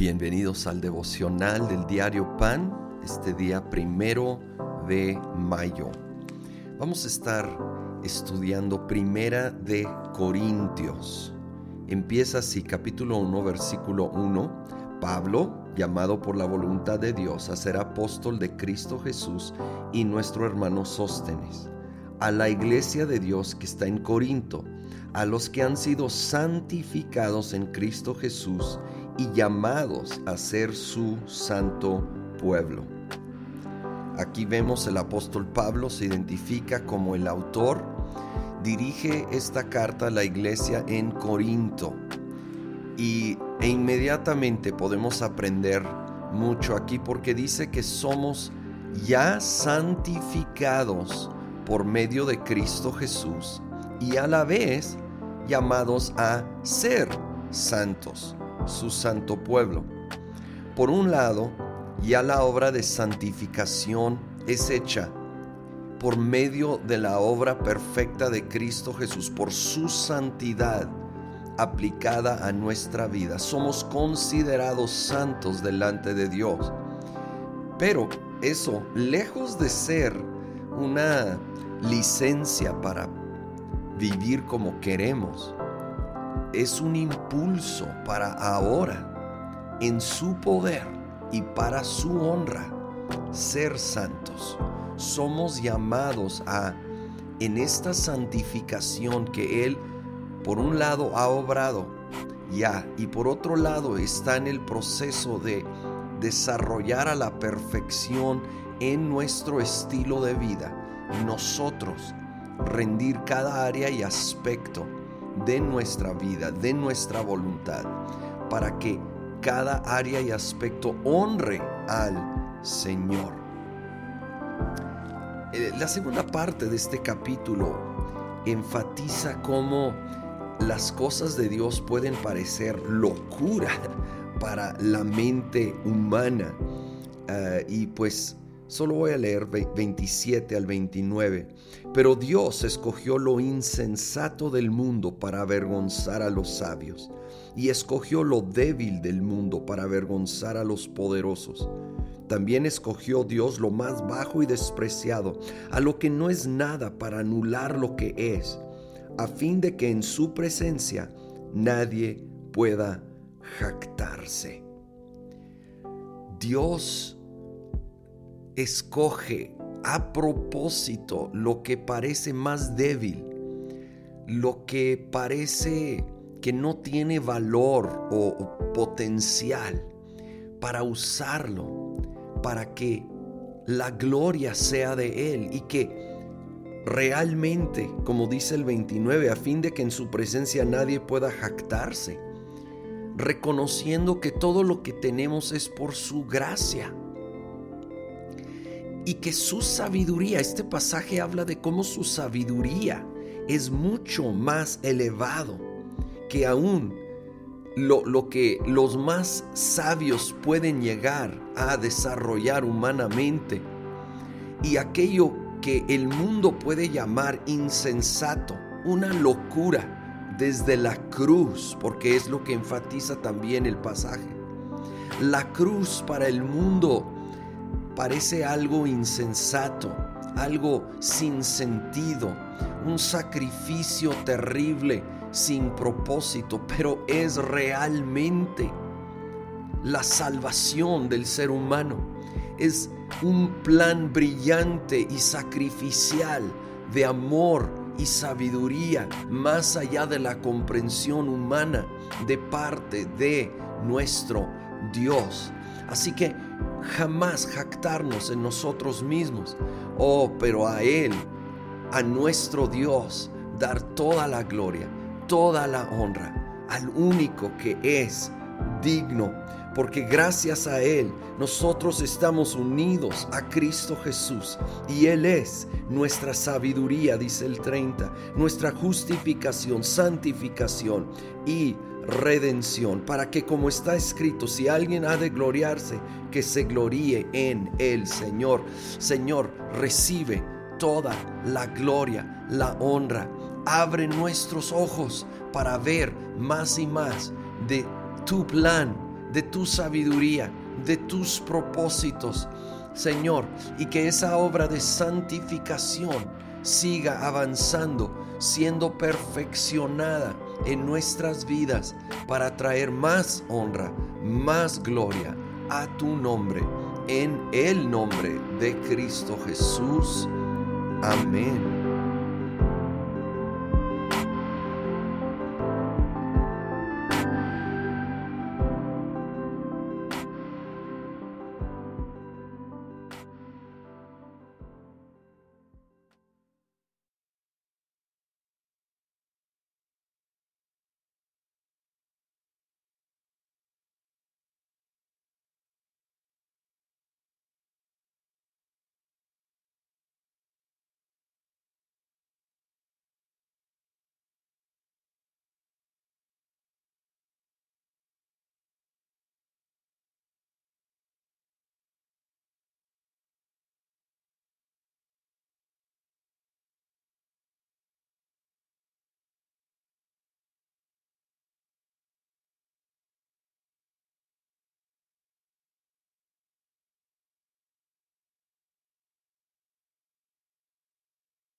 Bienvenidos al devocional del diario Pan, este día primero de mayo. Vamos a estar estudiando Primera de Corintios. Empieza así, capítulo 1, versículo 1. Pablo, llamado por la voluntad de Dios a ser apóstol de Cristo Jesús y nuestro hermano Sóstenes, a la iglesia de Dios que está en Corinto, a los que han sido santificados en Cristo Jesús y llamados a ser su santo pueblo. Aquí vemos el apóstol Pablo se identifica como el autor, dirige esta carta a la iglesia en Corinto y, e inmediatamente podemos aprender mucho aquí porque dice que somos ya santificados por medio de Cristo Jesús y a la vez llamados a ser santos su santo pueblo. Por un lado, ya la obra de santificación es hecha por medio de la obra perfecta de Cristo Jesús, por su santidad aplicada a nuestra vida. Somos considerados santos delante de Dios. Pero eso, lejos de ser una licencia para vivir como queremos, es un impulso para ahora, en su poder y para su honra, ser santos. Somos llamados a, en esta santificación que Él, por un lado, ha obrado ya, y por otro lado, está en el proceso de desarrollar a la perfección en nuestro estilo de vida. Nosotros rendir cada área y aspecto de nuestra vida, de nuestra voluntad, para que cada área y aspecto honre al Señor. Eh, la segunda parte de este capítulo enfatiza cómo las cosas de Dios pueden parecer locura para la mente humana. Eh, y pues Solo voy a leer 27 al 29. Pero Dios escogió lo insensato del mundo para avergonzar a los sabios, y escogió lo débil del mundo para avergonzar a los poderosos. También escogió Dios lo más bajo y despreciado, a lo que no es nada para anular lo que es, a fin de que en su presencia nadie pueda jactarse. Dios escoge a propósito lo que parece más débil, lo que parece que no tiene valor o, potencial para usarlo, para que la gloria sea de Él y que realmente, como dice el 29, a fin de que en su presencia nadie pueda jactarse, reconociendo que todo lo que tenemos es por su gracia y que su sabiduría, este pasaje habla de cómo su sabiduría es mucho más elevado que aún lo, lo, que los más sabios pueden llegar a desarrollar humanamente y aquello que el mundo puede llamar insensato, una locura desde la cruz, porque es lo que enfatiza también el pasaje. La cruz para el mundo parece algo insensato, algo sin sentido, un sacrificio terrible, sin propósito, pero es realmente la salvación del ser humano. Es un plan brillante y sacrificial de amor y sabiduría más allá de la comprensión humana de parte de nuestro Dios. Así que jamás jactarnos en nosotros mismos. Oh, pero a Él, a nuestro Dios, dar toda la gloria, toda la honra, al único que es digno. Porque gracias a Él nosotros estamos unidos a Cristo Jesús y Él es nuestra sabiduría, dice el 30, nuestra justificación, santificación y redención, para que como está escrito, si alguien ha de gloriarse, que se gloríe en el Señor. Señor, recibe toda la gloria, la honra. Abre nuestros ojos para ver más y más de tu plan de tu sabiduría, de tus propósitos, Señor, y que esa obra de santificación siga avanzando, siendo perfeccionada en nuestras vidas para traer más honra, más gloria a tu nombre, en el nombre de Cristo Jesús. Amén.